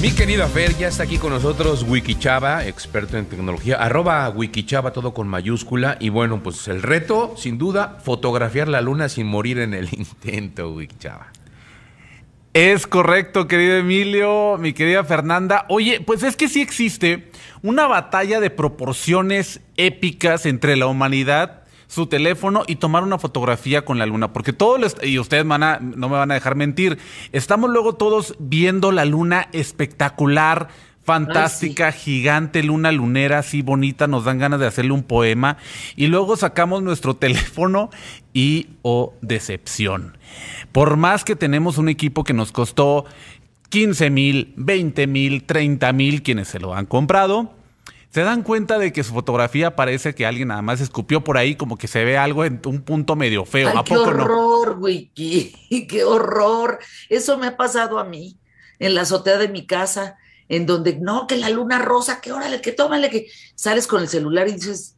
Mi querida Fer, ya está aquí con nosotros Wikichava, experto en tecnología, arroba Wikichava, todo con mayúscula. Y bueno, pues el reto, sin duda, fotografiar la luna sin morir en el intento, Wikichava. Es correcto, querido Emilio, mi querida Fernanda. Oye, pues es que sí existe una batalla de proporciones épicas entre la humanidad su teléfono y tomar una fotografía con la luna, porque todos, y ustedes van a, no me van a dejar mentir, estamos luego todos viendo la luna espectacular, fantástica, gigante, luna lunera, así bonita, nos dan ganas de hacerle un poema, y luego sacamos nuestro teléfono y, oh, decepción. Por más que tenemos un equipo que nos costó 15 mil, 20 mil, 30 mil, quienes se lo han comprado, se dan cuenta de que su fotografía parece que alguien nada más escupió por ahí, como que se ve algo en un punto medio feo. Ay, qué horror, Wiki, qué horror. Eso me ha pasado a mí en la azotea de mi casa, en donde no, que la luna rosa, que órale, que tómale, que sales con el celular y dices,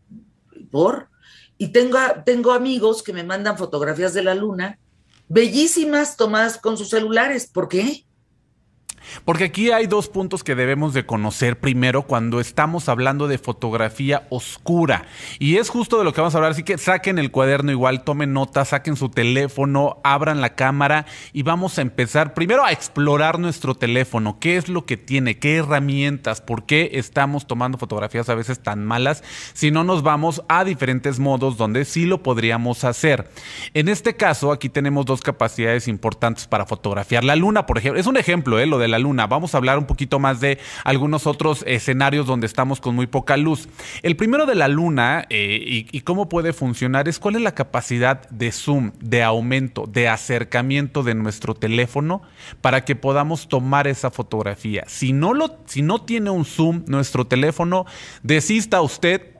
¿por? Y tengo, tengo amigos que me mandan fotografías de la luna, bellísimas tomadas con sus celulares. ¿Por qué? Porque aquí hay dos puntos que debemos de conocer primero cuando estamos hablando de fotografía oscura. Y es justo de lo que vamos a hablar. Así que saquen el cuaderno igual, tomen notas, saquen su teléfono, abran la cámara y vamos a empezar primero a explorar nuestro teléfono. ¿Qué es lo que tiene? ¿Qué herramientas? ¿Por qué estamos tomando fotografías a veces tan malas? Si no nos vamos a diferentes modos donde sí lo podríamos hacer. En este caso, aquí tenemos dos capacidades importantes para fotografiar. La luna, por ejemplo, es un ejemplo, ¿eh? lo de la luna. Vamos a hablar un poquito más de algunos otros escenarios donde estamos con muy poca luz. El primero de la luna eh, y, cómo puede funcionar es cuál es la capacidad de zoom, de aumento, de acercamiento de nuestro teléfono para que podamos tomar esa fotografía. Si no, lo, si no tiene un zoom nuestro teléfono, desista usted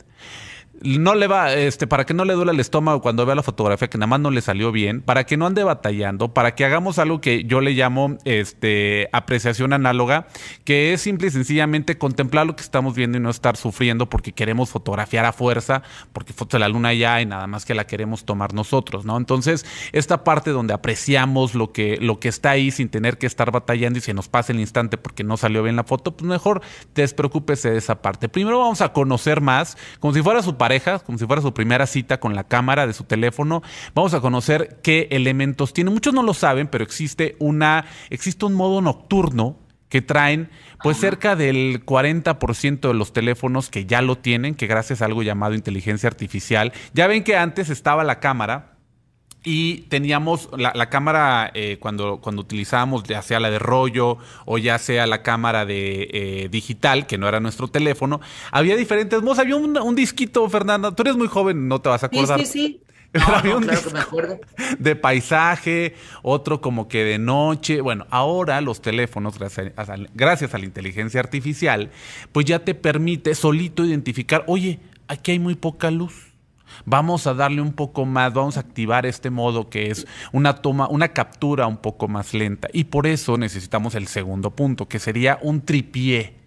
no le va, este, para que no le duele el estómago cuando vea la fotografía que nada más no le salió bien, para que no ande batallando, para que hagamos algo que yo le llamo este, apreciación análoga, que es simple y sencillamente contemplar lo que estamos viendo y no estar sufriendo porque queremos fotografiar a fuerza, porque foto de la luna ya hay, nada más que la queremos tomar nosotros, ¿no? Entonces, esta parte donde apreciamos lo que, lo que está ahí sin tener que estar batallando y se nos pasa el instante porque no salió bien la foto, pues mejor despreocúpese de esa parte. Primero vamos a conocer más, como si fuera su pareja como si fuera su primera cita con la cámara de su teléfono. Vamos a conocer qué elementos tiene. Muchos no lo saben, pero existe una, existe un modo nocturno que traen pues cerca del 40% de los teléfonos que ya lo tienen, que gracias a algo llamado inteligencia artificial. Ya ven que antes estaba la cámara y teníamos la, cámara eh, cuando, cuando utilizábamos ya sea la de rollo o ya sea la cámara de eh, digital, que no era nuestro teléfono, había diferentes modos. Había un, disquito, Fernanda, tú eres muy joven, no te vas a acordar. Sí, sí, sí. claro que me acuerdo. De paisaje, otro como que de noche. Bueno, ahora los teléfonos, gracias gracias a la inteligencia artificial, pues ya te permite solito identificar, oye, aquí hay muy poca luz Vamos a darle un poco más, vamos a activar este modo que es una toma, una captura un poco más lenta. Y por eso necesitamos el segundo punto, que sería un tripié.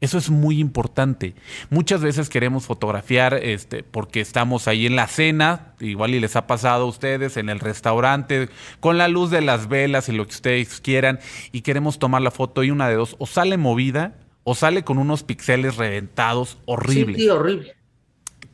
Eso es muy importante. Muchas veces queremos fotografiar este, porque estamos ahí en la cena, igual y les ha pasado a ustedes, en el restaurante, con la luz de las velas y lo que ustedes quieran, y queremos tomar la foto y una de dos, o sale movida o sale con unos píxeles reventados horribles. Sí, horrible.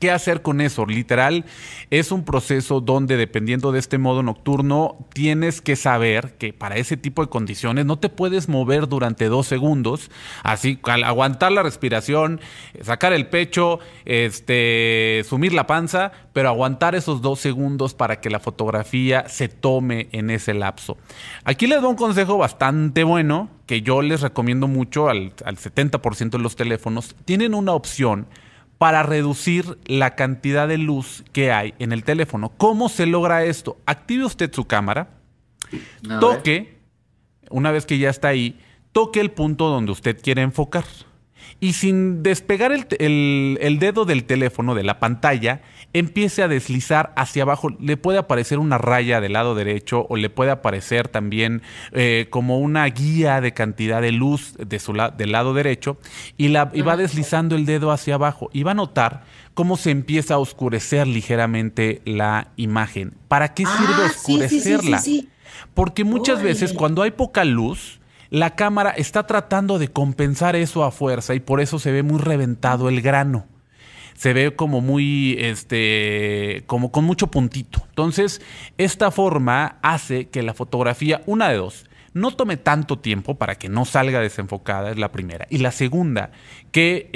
¿Qué hacer con eso? Literal, es un proceso donde dependiendo de este modo nocturno, tienes que saber que para ese tipo de condiciones no te puedes mover durante dos segundos, así al aguantar la respiración, sacar el pecho, este, sumir la panza, pero aguantar esos dos segundos para que la fotografía se tome en ese lapso. Aquí les doy un consejo bastante bueno que yo les recomiendo mucho al, al 70% de los teléfonos. Tienen una opción para reducir la cantidad de luz que hay en el teléfono. ¿Cómo se logra esto? Active usted su cámara, toque, una vez que ya está ahí, toque el punto donde usted quiere enfocar y sin despegar el, dedo del teléfono de la pantalla, empiece a deslizar hacia abajo. Le puede aparecer una raya del lado derecho o le puede aparecer también eh, como una guía de cantidad de luz de su del lado derecho y, la, va deslizando el dedo hacia abajo y va a notar cómo se empieza a oscurecer ligeramente la imagen. ¿Para qué sirve ah, oscurecerla? Porque muchas veces cuando hay poca luz, La cámara está tratando de compensar eso a fuerza y por eso se ve muy reventado el grano se ve como muy, este, como con mucho puntito. Entonces, esta forma hace que la fotografía, una de dos, no tome tanto tiempo para que no salga desenfocada, es la primera. Y la segunda, que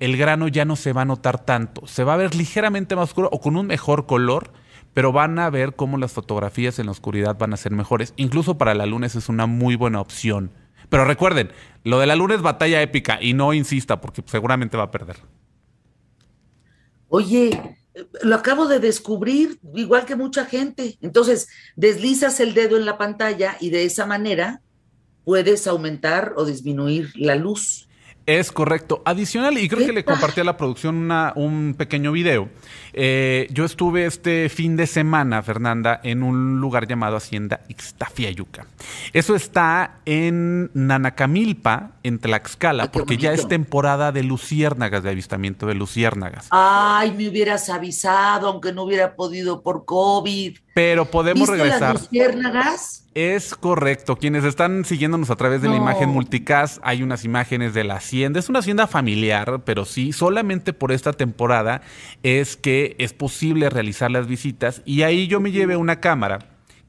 el, grano ya no se va a notar tanto, se va a ver ligeramente más oscuro o con un mejor color, pero van a ver cómo las fotografías en la oscuridad van a ser mejores. Incluso para la luna es una muy buena opción. Pero recuerden, lo de la luna es batalla épica y no insista porque seguramente va a perder. Oye, lo acabo de descubrir, igual que mucha gente. Entonces, deslizas el dedo en la pantalla y de esa manera puedes aumentar o disminuir la luz. Es correcto. Adicional, y creo que le compartí a la producción una, un pequeño video. Eh, yo estuve este fin de semana, Fernanda, en un lugar llamado Hacienda Ixtafiayuca. Eso está en Nanacamilpa, en Tlaxcala, porque ya es temporada de luciérnagas, de avistamiento de luciérnagas. Ay, me hubieras avisado, aunque no hubiera podido por COVID. Pero podemos ¿Viste regresar. las luciérnagas? Es correcto. Quienes están siguiéndonos a través de la imagen multicast, hay unas imágenes de la hacienda. Es una hacienda familiar, pero sí, solamente por esta temporada es que es posible realizar las visitas. Y ahí yo me llevé una cámara,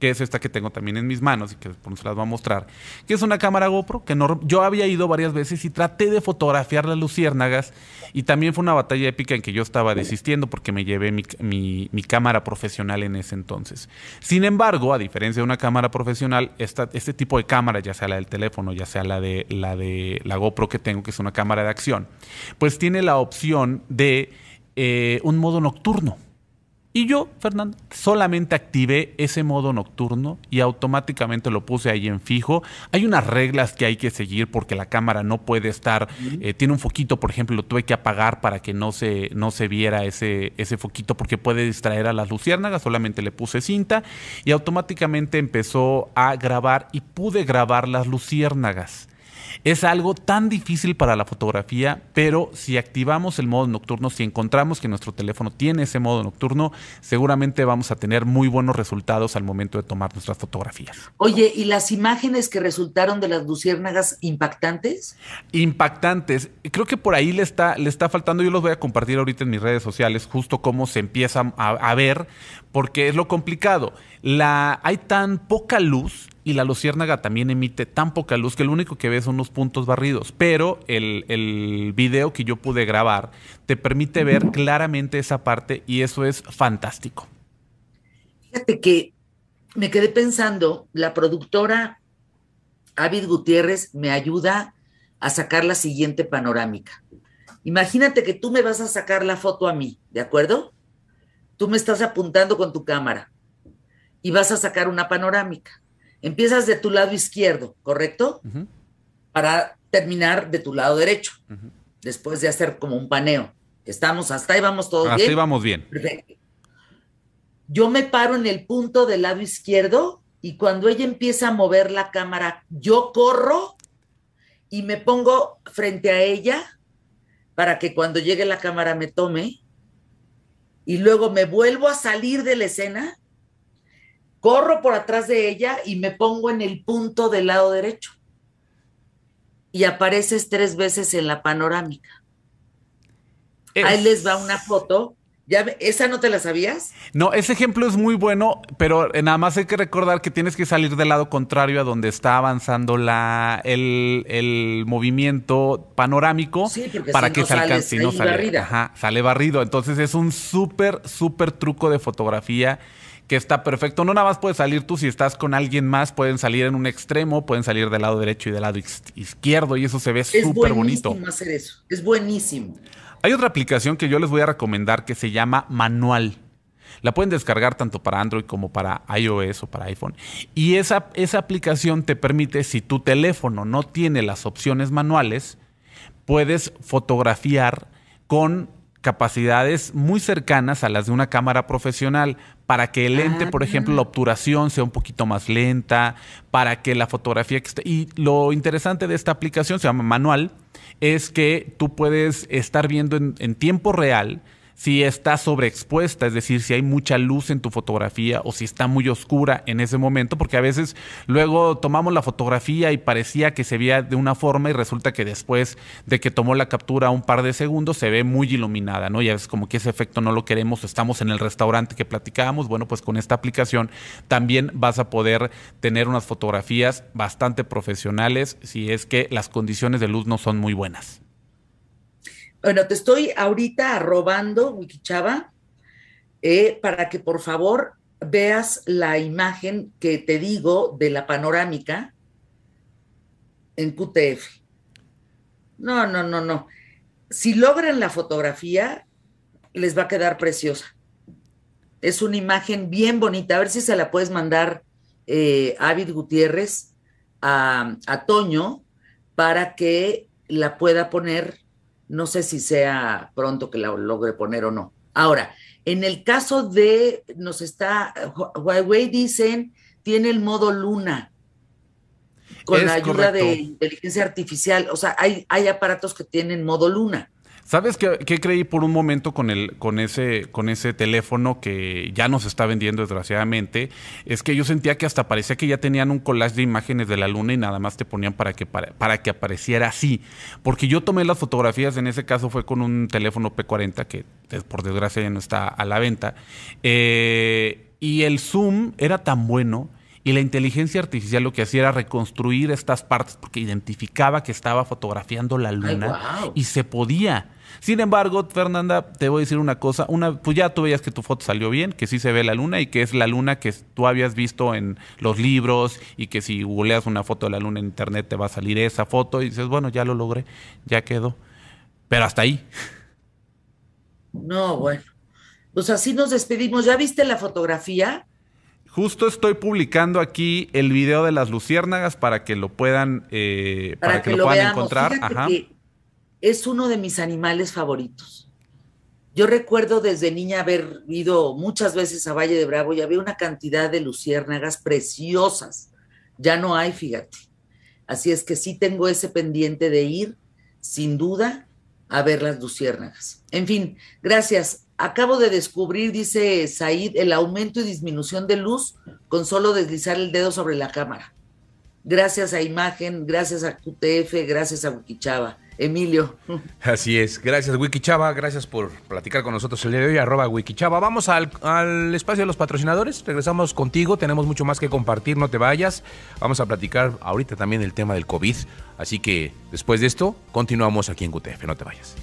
que es esta que tengo también en mis manos y que después se las voy a mostrar, que es una cámara GoPro que yo había ido varias veces y traté de fotografiar las luciérnagas. Y también fue una batalla épica en que yo estaba desistiendo porque me llevé mi, cámara profesional en ese entonces. Sin embargo, a diferencia de una cámara profesional, este tipo de cámara, ya sea la del teléfono, ya sea la de, la de la GoPro que tengo, que es una cámara de acción, pues tiene la opción de eh, un modo nocturno. Y yo, Fernando, solamente activé ese modo nocturno y automáticamente lo puse ahí en fijo. Hay unas reglas que hay que seguir porque la cámara no puede estar, eh, tiene un foquito, por ejemplo, lo tuve que apagar para que no se, no se viera ese, ese foquito porque puede distraer a las luciérnagas. Solamente le puse cinta y automáticamente empezó a grabar y pude grabar las luciérnagas. Es algo tan difícil para la fotografía, pero si activamos el modo nocturno, si encontramos que nuestro teléfono tiene ese modo nocturno, seguramente vamos a tener muy buenos resultados al momento de tomar nuestras fotografías. Oye, ¿y las imágenes que resultaron de las luciérnagas impactantes? Impactantes. Creo que por ahí le está, le está faltando, yo los voy a compartir ahorita en mis redes sociales, justo cómo se empieza a, a ver, porque es lo complicado. La, hay tan poca luz y la luciérnaga también emite tan poca luz que lo único que ves son unos puntos barridos. Pero el, el video que yo pude grabar te permite ver claramente esa parte y eso es fantástico. Fíjate que me quedé pensando, la productora Avid Gutiérrez me ayuda a sacar la siguiente panorámica. Imagínate que tú me vas a sacar la foto a mí, ¿de acuerdo? Tú me estás apuntando con tu cámara y vas a sacar una panorámica. Empiezas de tu lado izquierdo, ¿correcto? Para terminar de tu lado derecho, después de hacer como un paneo. Estamos hasta ahí, vamos todos Así bien. vamos bien. Perfecto. Yo me paro en el punto del lado izquierdo y cuando ella empieza a mover la cámara, yo corro y me pongo frente a ella para que cuando llegue la cámara me tome y luego me vuelvo a salir de la escena, corro por atrás de ella y me pongo en el punto del lado derecho. Y apareces tres veces en la panorámica. Ahí Es- les va una foto. ¿Ya ¿Esa no te la sabías? No, ese ejemplo es muy bueno, pero eh, nada más hay que recordar que tienes que salir del lado contrario a donde está avanzando la, el, el movimiento panorámico Sí, para si que no se alcance. no sale, barrida. ajá, sale barrido. Entonces es un súper, súper truco de fotografía que está perfecto. No nada más puedes salir tú si estás con alguien más, pueden salir en un extremo, pueden salir del lado derecho y del lado iz- izquierdo y eso se ve Es súper bonito. buenísimo hacer eso. Es buenísimo. Hay otra aplicación que yo les voy a recomendar que se llama Manual. La pueden descargar tanto para Android como para iOS o para iPhone. Y esa, esa aplicación te permite, si tu teléfono no tiene las opciones manuales, puedes fotografiar con capacidades muy cercanas a las de una cámara profesional para que el lente, por Ah. ejemplo, la obturación sea un poquito más lenta, para que la fotografía que esté... Y lo interesante de esta aplicación, se llama Manual, es que tú puedes estar viendo en, en tiempo real si está sobreexpuesta, es decir, si hay mucha luz en tu fotografía o si está muy oscura en ese momento, porque a veces luego tomamos la fotografía y parecía que se veía de una forma y resulta que después de que tomó la captura un par de segundos se ve muy iluminada, ¿no? Y a como que ese efecto no lo queremos, estamos en el restaurante que platicábamos, bueno, pues con esta aplicación también vas a poder tener unas fotografías bastante profesionales si es que las condiciones de luz no son muy buenas. Bueno, te estoy ahorita arrobando, Wikichava, eh, para que por favor veas la imagen que te digo de la panorámica en QTF. No, no, no, no. Si logran la fotografía, les va a quedar preciosa. Es una imagen bien bonita. A ver si se la puedes mandar eh, Avid Gutiérrez a, a Toño para que la pueda poner no sé si sea pronto que la logre poner o no. Ahora, en el caso de, nos está, Huawei dicen, tiene el modo Luna con la ayuda de inteligencia artificial. O sea, hay, hay aparatos que tienen modo Luna. ¿Sabes qué, creí por un momento con, el, con, ese, con ese teléfono que ya nos está vendiendo desgraciadamente? Es que yo sentía que hasta parecía que ya tenían un collage de imágenes de la luna y nada más te ponían para que, para, que apareciera así. Porque yo tomé las fotografías, en ese caso fue con un teléfono P40 que por desgracia ya no está a la venta. Eh, y el zoom era tan bueno y la inteligencia artificial lo que hacía era reconstruir estas partes porque identificaba que estaba fotografiando la luna y se podía. Sin embargo, Fernanda, te voy a decir una cosa, una, pues ya tú veías que tu foto salió bien, que sí se ve la luna y que es la luna que tú habías visto en los libros y que si googleas una foto de la luna en internet te va a salir esa foto y dices, bueno, ya lo logré, ya quedó. Pero hasta ahí. No, bueno. Pues así nos despedimos. ¿Ya viste la fotografía? Justo estoy publicando aquí el video de las luciérnagas para que lo puedan, eh, para, que, lo, puedan encontrar. Es uno de mis animales favoritos. Yo recuerdo desde niña haber ido muchas veces a Valle de Bravo y había una cantidad de luciérnagas preciosas. Ya no hay, fíjate. Así es que sí tengo ese pendiente de ir, sin duda, a ver las luciérnagas. En fin, gracias. Acabo de descubrir, dice Said, el aumento y disminución de luz con solo deslizar el dedo sobre la cámara. Gracias a Imagen, gracias a QTF, gracias a Wikichava. Emilio. Así es. Gracias, Wikichava. Gracias por platicar con nosotros el día de hoy. Arroba Wikichava. Vamos al, al, espacio de los patrocinadores. Regresamos contigo. Tenemos mucho más que compartir. No te vayas. Vamos a platicar ahorita también el tema del COVID. Así que después de esto, continuamos aquí en QTF. No te vayas.